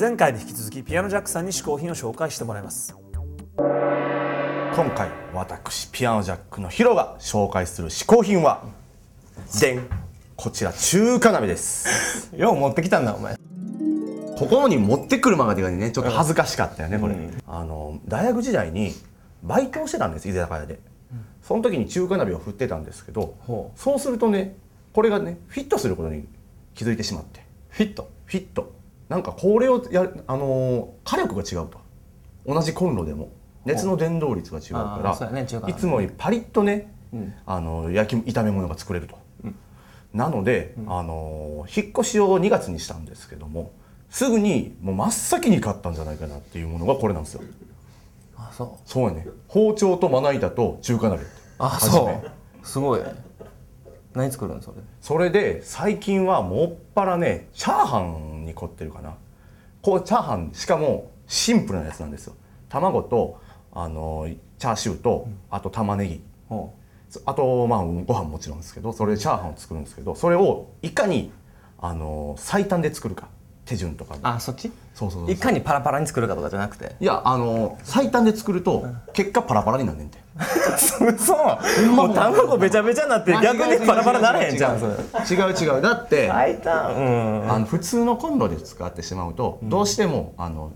前回に引き続きピアノジャックさんに試行品を紹介してもらいます。今回私ピアノジャックのヒロが紹介する嗜好品はでん。こちら中華鍋です。よう持ってきたんだお前。ここに持ってくるまでがねちょっと恥ずかしかったよねこれ、あの大学時代にバイトをしてたんです居酒屋で、その時に中華鍋を振ってたんですけどほそうするとねこれがねフィットすることに気づいてしまって。フィット。フィットなんかこれをやるあのー火力が違うと。同じコンロでも。熱の伝導率が違うあーかそうやねいつもよりパリッとね、うん。あの焼き炒め物が作れると、なので、あのー引っ越しを2月にしたんですけどもすぐにもう真っ先に買ったんじゃないかなっていうものがこれなんですよ。あそう。そうやね。包丁とまな板と中華鍋あそう。すごいね。何作るのそれ？それで最近はもっぱらねチャーハンに凝ってるかな。こうチャーハンしかもシンプルなやつなんですよ。卵とあのチャーシューとあと玉ねぎ。ほあとまあご飯もちろんですけどそれでチャーハンを作るんですけどそれをいかにあの最短で作るか手順とかも。あそっち？そうそういかにパラパラに作るかとかじゃなくて？いやあの最短で作ると結果パラパラになんねんて。そうもう卵べちゃべちゃになって逆にパラパラならへんじゃん。違う違う。だって最短。うん。あの普通のコンロで使ってしまうと、どうしてもあの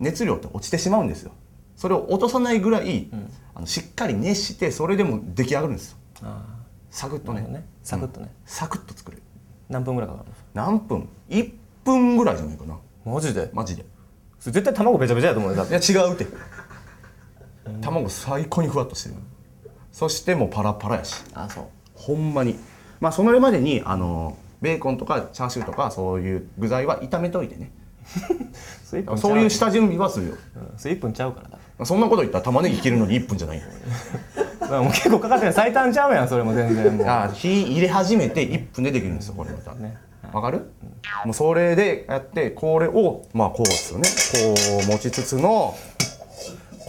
熱量って落ちてしまうんですよ。それを落とさないぐらい、あのしっかり熱してそれでも出来上がるんですよ。あサクッとね。ね。サクッとね。サクッと作れる。何分ぐらいかかるの何分。1分ぐらいじゃないかな。マジで？マジで。それ絶対卵べちゃべちゃやと思うよだっいてや違うって。卵最高にふわっとしてる。そしてもうパラパラやし。あそう。ほんまに。まあそれまでにあのベーコンとかチャーシューとかそういう具材は炒めといてね。それ1分そういうち下準備はするよ。ゃううんそれ1分ちゃうからだ。そんなこと言ったら玉ねぎ切るのに1分じゃないよ。だからもう結構かかってる。最短ちゃうやんそれも全然もう。あ火入れ始めて1分でできるんですよこれまた。ねわかる、もうそれでやってこれをまあこうですよね。こう持ちつつの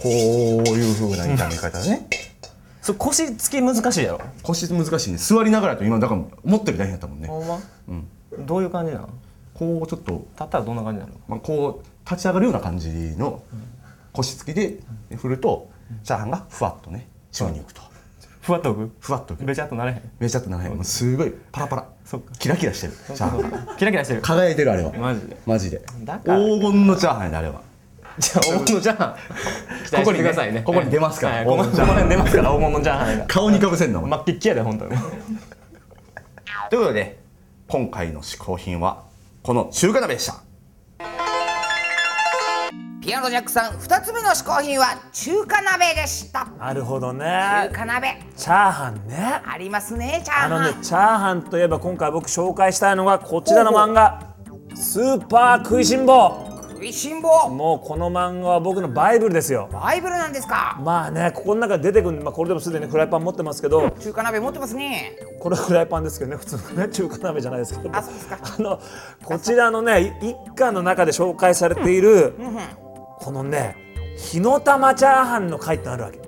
こういう風な炒め方ね。それ腰つき難しいやろ？腰難しいね。座りながらやと今だから思ってる大変やったもんね。ほんま？うん。どういう感じなのこうちょっと、立ったらどんな感じなの？まあ、こう立ち上がるような感じの腰つきで振るとチャーハンがふわっとね中に浮くとふわっと浮く？ふわっと浮く。べちゃっとなれへん？めちゃっとならへん。もうすごいパラパラ。そっか。キラキラしてる。チャーハン。キラキラしてる。輝いてるあれは。マジで？マジで。だから。黄金のチャーハンやであれは。じゃあ黄金のチャーハン。期待してくださいね。ここに出ますから。はいこここの辺出ますから黄金のチャーハンが。顔にかぶせんなお前。真っきっきやで本当に。ということで今回の試行品はこの中華鍋でしたピアノジャックさん2つ目の嗜好品は中華鍋でした。なるほど中ね華鍋。チャーハンね。ありますねチャーハン。あのねチャーハンといえば今回僕紹介したいのがこちらの漫画「スーパー食いしん坊。食いしん坊」もうこの漫画は僕のバイブルですよ。バイブルなんですか？まあねここの中で出てくる、まあ、これでもすでにフライパン持ってますけど。中華鍋持ってますね。これはフライパンですけどね普通のね中華鍋じゃないですけど。あそうですか。あのこちらのねい一巻の中で紹介されている、このね火の玉チャーハンの回ってあるわけ。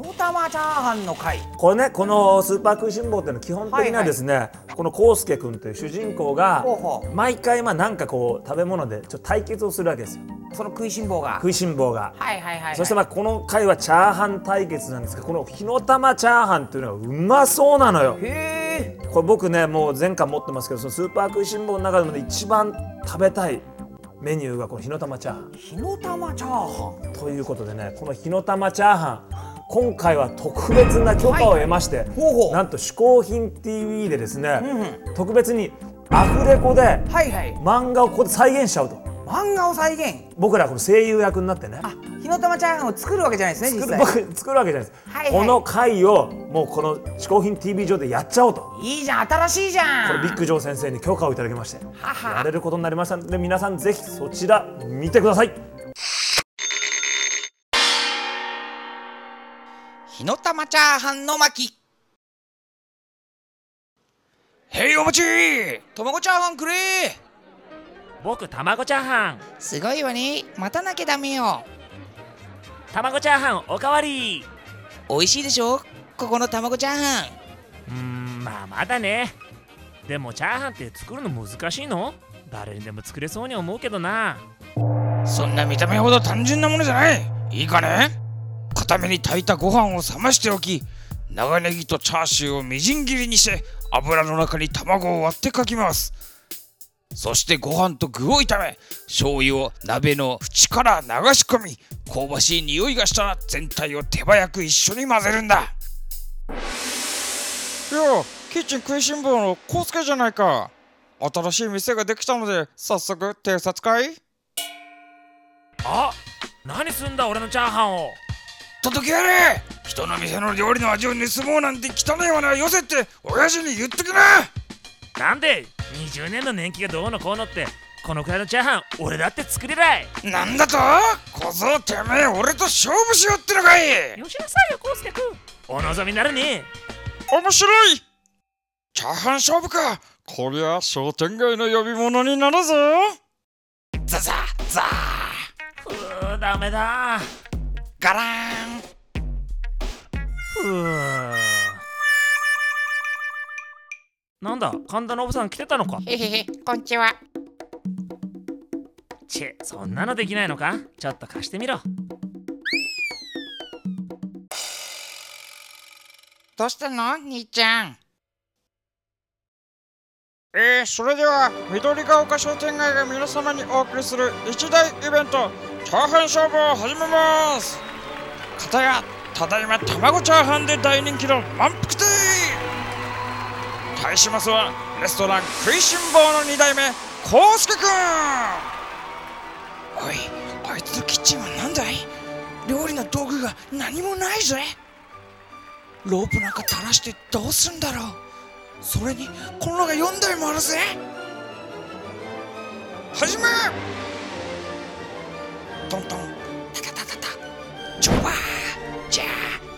のたまチャーハンの回。これねこのスーパー食いしん坊っていうのは基本的にはですね、この康介君という主人公が毎回まあなんかこう食べ物でちょっと対決をするわけですよ。その食いしん坊が。食いしん坊が。はいはいはい、はい、そしてまあこの回はチャーハン対決なんですがこの火の玉チャーハンっていうのはうまそうなのよ。へえこれ僕ねもう前回持ってますけどそのスーパー食いしん坊の中でもね一番食べたいメニューがこの火の玉チャーハン。火の玉チャーハン。ということでねこの火の玉チャーハン今回は特別な許可を得まして、ほうほう。なんと「嗜好品 TV」でですね、特別にアフレコではいはい。漫画をここで再現しちゃうと漫画を再現。僕らこの声優役になってね。あ火の玉チャーハンを作るわけじゃないですね実際。僕作るわけじゃないです、はいはい。この回をもうこの「嗜好品 TV」上でやっちゃおうと。いいじゃん新しいじゃん。これビッグジョー先生に許可をいただきまして。はは。やれることになりましたので皆さんぜひそちら見てください。火の玉チャーハンの巻。へいお待ち。卵チャーハンくれ僕卵チャーハン。すごいわね。待たなきゃダメよ。卵チャーハンおかわり。美味しいでしょ？ここの卵チャーハン。うーんまあまだね。でもチャーハンって作るの難しいの？誰にでも作れそうに思うけどな。そんな見た目ほど単純なものじゃない。いいかね？固めに炊いたご飯を冷ましておき長ネギとチャーシューをみじん切りにして油の中に卵を割ってかきますそしてご飯と具を炒め醤油を鍋の縁から流し込み香ばしい匂いがしたら全体を手早く一緒に混ぜるんだ。いやキッチン食いしん坊のコウスケじゃないか。新しい店ができたので早速偵察会？あ何すんだ俺のチャーハンを。届けやれ！人の店の料理の味を盗もうなんて汚いものはよせって親父に言っときな！なんで20年の年季がどうのこうのってこのくらいのチャーハン俺だって作れない。なんだと？小僧てめえ俺と勝負しようってのかい。よしなさいよコウスケ君。お望みなるね面白い。チャーハン勝負か。こりゃ商店街の呼び物になるぞ。ザザザふうダメだ。ガラーン。ふうなんだ神田のおばさん来てたのか。へへへこんにちは。チェそんなのできないのか？ちょっと貸してみろ。どうしたの？兄ちゃん。えー、それでは緑が丘商店街が皆様にお送りする一大イベントチャーハン勝負を始めます。片やただいま卵チャーハンで大人気の満腹亭対しますはレストラン食いしん坊の2代目コウスケくんおいあいつのキッチンは何だい？料理の道具が何もないぜ。ロープなんか垂らしてどうすんだろう。それにこのが4台もあるぜ。始め！トントン。タタタタタ。ジョバー。じゃあ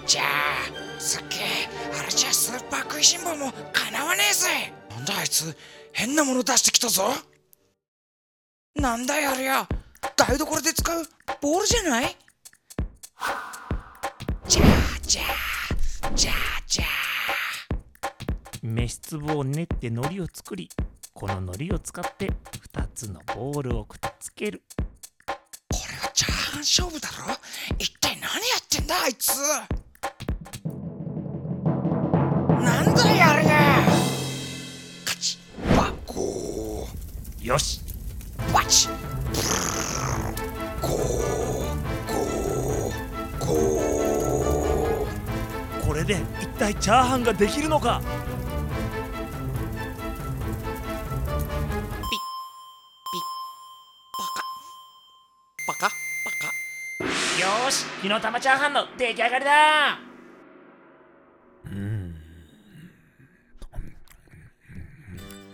じゃあすっげえあれじゃスーパー食いしん坊もかなわねえぜ。なんだあいつ変なもの出してきたぞ。なんだよあれや台所で使うボールじゃない？じゃあじゃあじゃあじゃあ。飯粒を練って海苔を作りこの海苔を使って2つのボールをくっつける。これはチャーハン勝負だろ？一体何やってんだあいつよし。バチッブルーゴーゴーゴーこれで一体チャーハンができるのか？よし火の玉チャーハンの出来上がりだ。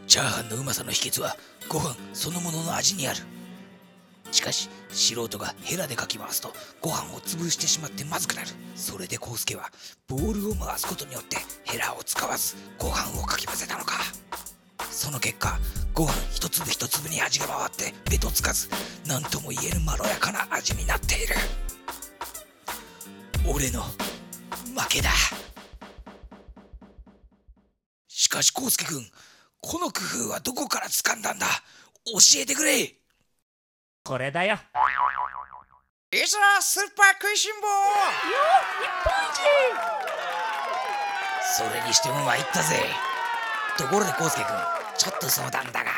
チャーハンのうまさの秘訣はご飯そのものの味にある。しかし素人がヘラでかき回すとご飯を潰してしまってまずくなる。それで康介はボールを回すことによってヘラを使わずご飯をかき混ぜたのか。その結果ご飯一粒一粒に味が回ってべとつかず何とも言えぬまろやかな味になっている。俺の負けだ。しかし康介君この工夫はどこから掴んだんだ？教えてくれ。これだよ。いざスーパー食いしん坊。それにしても参ったぜ。ところで康介君ちょっと相談だが。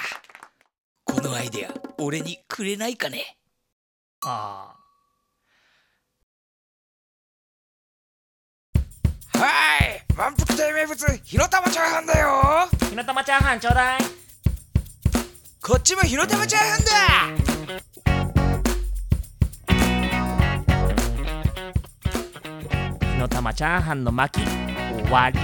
このアイデア俺にくれないかね？あはい満腹亭名物火の玉チャーハンだよ。あ火の玉チャーハンちょうだい。こっちも火の玉チャーハンだ。火の玉チャーハンの巻き終わり。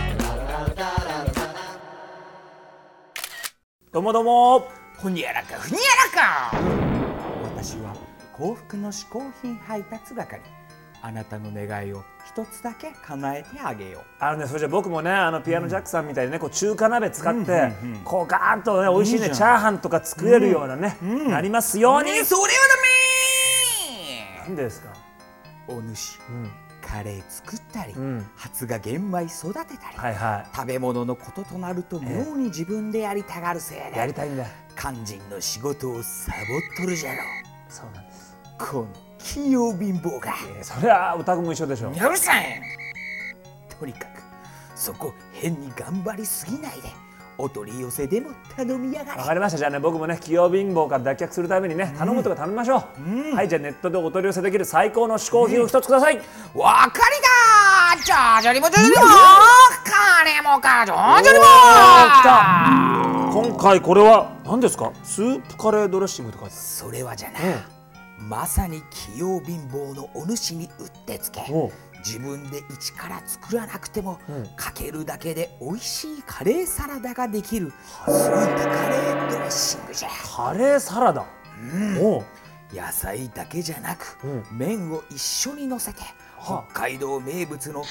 どうもどうも。ほにゃらかふにゃらか。私は幸福の嗜好品配達係あなたの願いを一つだけ叶えてあげよう。あのねそれじゃ僕もねあのピアノジャックさんみたいにねこう中華鍋使ってこうガーンとね美味しいねチャーハンとか作れるようなねなりますように。それはダメなんでですか？お主。うん。カレー作ったり、ん。発芽玄米育てたり、はいは食べ物のこととなると妙に自分でやりたがるせいいやりでたいんだ。肝心の仕事をサボっとるじゃろそうなんですこの器用貧乏が。えーそりゃお宅も一緒でしょう。るさいとにかくそこ変に頑張りすぎないで。お取り寄せでも頼みやがれ。わかりました。じゃあね僕もね器用貧乏から脱却するためにね頼むとか頼みましょう、はいじゃあネットでお取り寄せできる最高の嗜好品を一つください、わかりだ。じゃじゃりも。じゃりも金もか。じゃじゃりも今回これは何ですか？スープカレードレッシングって書いてそれはじゃな、まさに器用貧乏のお主にうってつけ。自分で一から作らなくても、かけるだけで美味しいカレーサラダができるスープカレードレッシングじゃ。カレーサラダ、おう。野菜だけじゃなく、うん。麺を一緒にのせては北海道名物のラ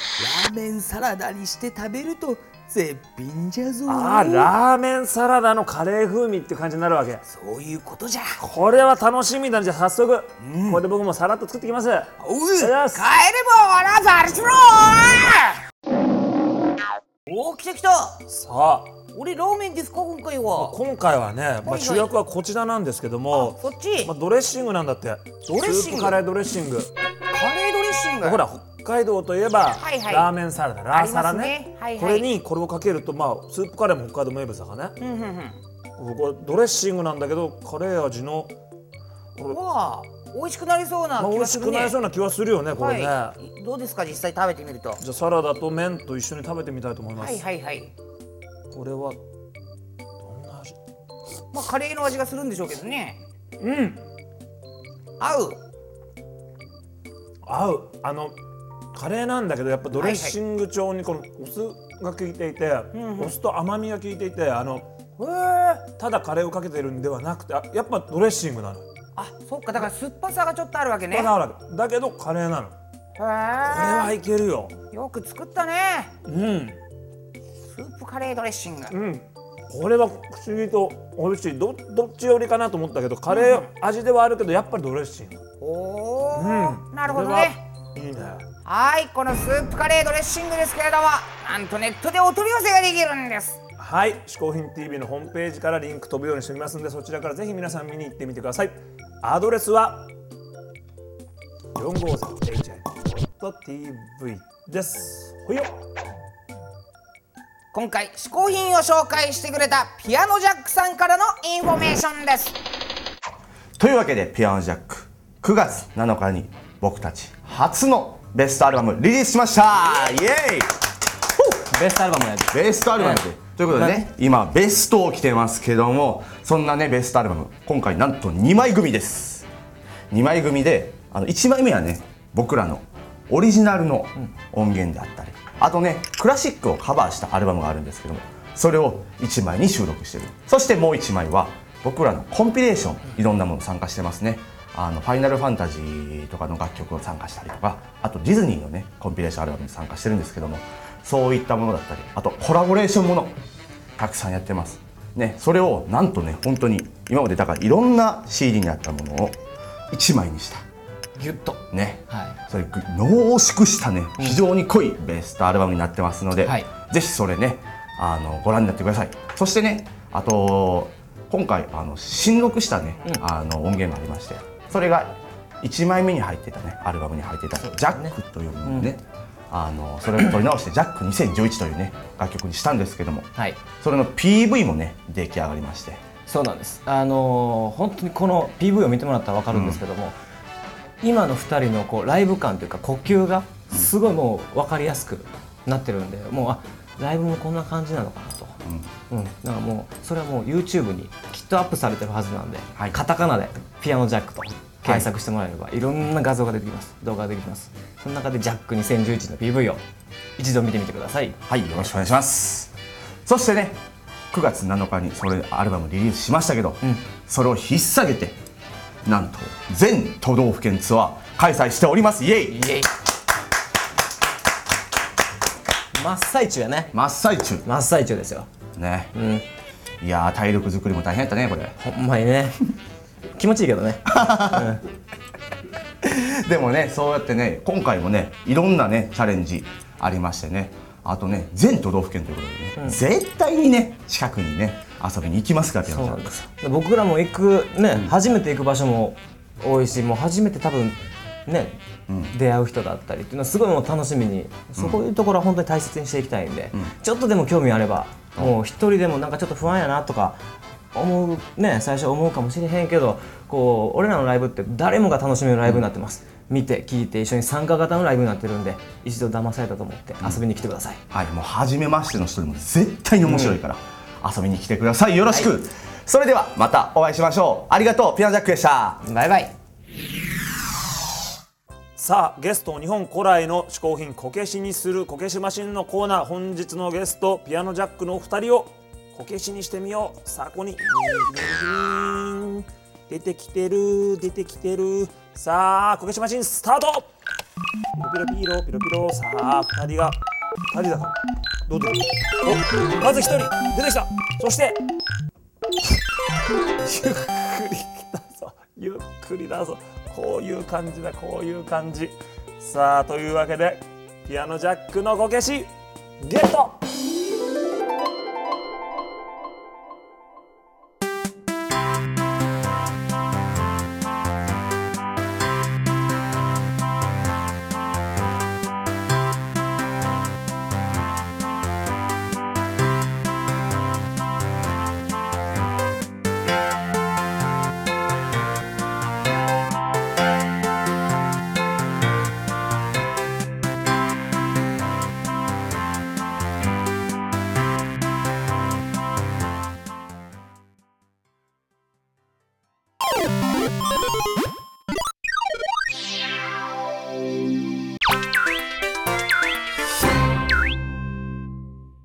ーメンサラダにして食べると絶品じゃぞ。あーラーメンサラダのカレー風味って感じになるわけ。そういうことじゃ。これは楽しみだじゃあ早速、これで僕もさらっと作ってきます。おう帰ればラバルスローおお来た来た。さあ。俺ラーメンですか今回は。今回はね、まあ、はい主役はこちらなんですけども、そっち。まあ、ドレッシングなんだって。ドレッシング。スープカレードレッシング。カレードレッシング。ほら北海道といえば、はいはい。ラーメンサラダ。ラーサラね。ありますね。はいはい。これにこれをかけるとまあスープカレーも北海道名物だからね、うんうんうん。これドレッシングなんだけどカレー味のこれ、まわあ美味しくなりそうなあ、美味し気がするね。くなりそうな気はするよねこれね、はい。どうですか実際食べてみると？はじゃあサラダと麺と一緒に食べてみたいと思います、いはいはい。これはどんな味？まあカレーの味がするんでしょうけどね。うん。合う。合う。あのカレーなんだけどやっぱドレッシング調にこのお酢が効いていて、お酢と甘みが効いていてあのただカレーをかけてるんではなくてあやっぱドレッシングなのあそっか。だから酸っぱさがちょっとあるわけね。へだからだけどカレーなの。これはいけるよ。えよく作ったね。うん。スープカレードレッシング。うん。これは不思議と美味しい。どどっち寄りかなと思ったけどカレー味ではあるけどやっぱりドレッシング。おお、うん。なるほどね。はいいねはいこのスープカレードレッシングですけれどもなんとネットでお取り寄せができるんです。はい「嗜好品 TV」のホームページからリンク飛ぶようにしておきますのでそちらからぜひ皆さん見に行ってみてください。アドレスは 453hn.tv です。ほいよ。今回嗜好品を紹介してくれたピアノジャックさんからのインフォメーションです。というわけでピアノジャック9月7日に僕たち初のベストアルバムリリースしました。イエーイ。ベストアルバムやで。ベストアルバムで、ということでね今ベストを着てますけどもそんなねベストアルバム今回なんと2枚組です。2枚組であの1枚目はね僕らのオリジナルの音源であったり、あとねクラシックをカバーしたアルバムがあるんですけどもそれを1枚に収録してる。そしてもう1枚は僕らのコンピレーションいろんなもの参加してますねあのファイナルファンタジーとかの楽曲を参加したりとかあとディズニーのねコンピレーションアルバムに参加してるんですけどもそういったものだったりあとコラボレーションものたくさんやってます。ねそれをなんとね本当に今までだからいろんな CD にあったものを1枚にした。ギュッと。ね、はそれ濃縮したね非常に濃いベストアルバムになってますので、はい。ぜひそれねあのご覧になってください。そしてねあと今回あの新録したね、あの音源がありましてそれが1枚目に入ってたねアルバムに入ってた「ジャック」というのね、あのそれを取り直して「ジャック2011」というね楽曲にしたんですけどもはい。それの PV もね出来上がりまして。そうなんです。あのー本当にこの PV を見てもらったら分かるんですけども、今の2人のこうライブ感というか呼吸がすごいもう分かりやすくなってるんでもうあライブもこんな感じなのかなと、うん。だからもうそれはもう YouTube にきっとアップされてるはずなんで、はい。カタカナで「ピアノジャック」と検索してもらえれば、い、ろんな画像が出てきます。動画が出てきます。その中で「ジャック2011」の PV を一度見てみてください。はい、よろしくお願いします。そしてね、9月7日にそれアルバムリリースしましたけど、それを引っ提げて、なんと全都道府県ツアー開催しております。イエイ！イエイ。真っ最中やね。真っ最中。真っ最中ですよね。うん。いやー体力作りも大変やったねこれ。ほんまにね。気持ちいいけどね。でもね、そうやってね、今回もね、いろんなねチャレンジありましてね。あとね、全都道府県ということでね、絶対にね近くにね遊びに行きますから、ピアノちゃんです僕らも行くね、初めて行く場所も多いしもう初めて多分ね、出会う人だったりっていうのはすごいもう楽しみに、そういうところは本当に大切にしていきたいんで、ちょっとでも興味あれば、もう一人でもなんかちょっと不安やなとか思うね最初思うかもしれへんけどこう俺らのライブって誰もが楽しめるライブになってます、見て聞いて一緒に参加型のライブになってるんで一度騙されたと思って遊びに来てください、はい、もう初めましての人でも絶対に面白いから、遊びに来てください。よろしく、それではまたお会いしましょう。ありがとう。ピアノジャックでした。バイバイさあゲストを日本古来の嗜好品こけしにするこけしマシンのコーナー本日のゲストピアノジャックのお二人をこけしにしてみよう。さあここに出てきてる出てきてるさあこけしマシンスタートピロピロピロピロピロさあ二人が二人だか。らどう出るおまず一人。出てきた。そして ゆっくり来たぞ。ゆっくりだぞ。こういう感じだこういう感じ。さあというわけでピアノジャックのこけしゲット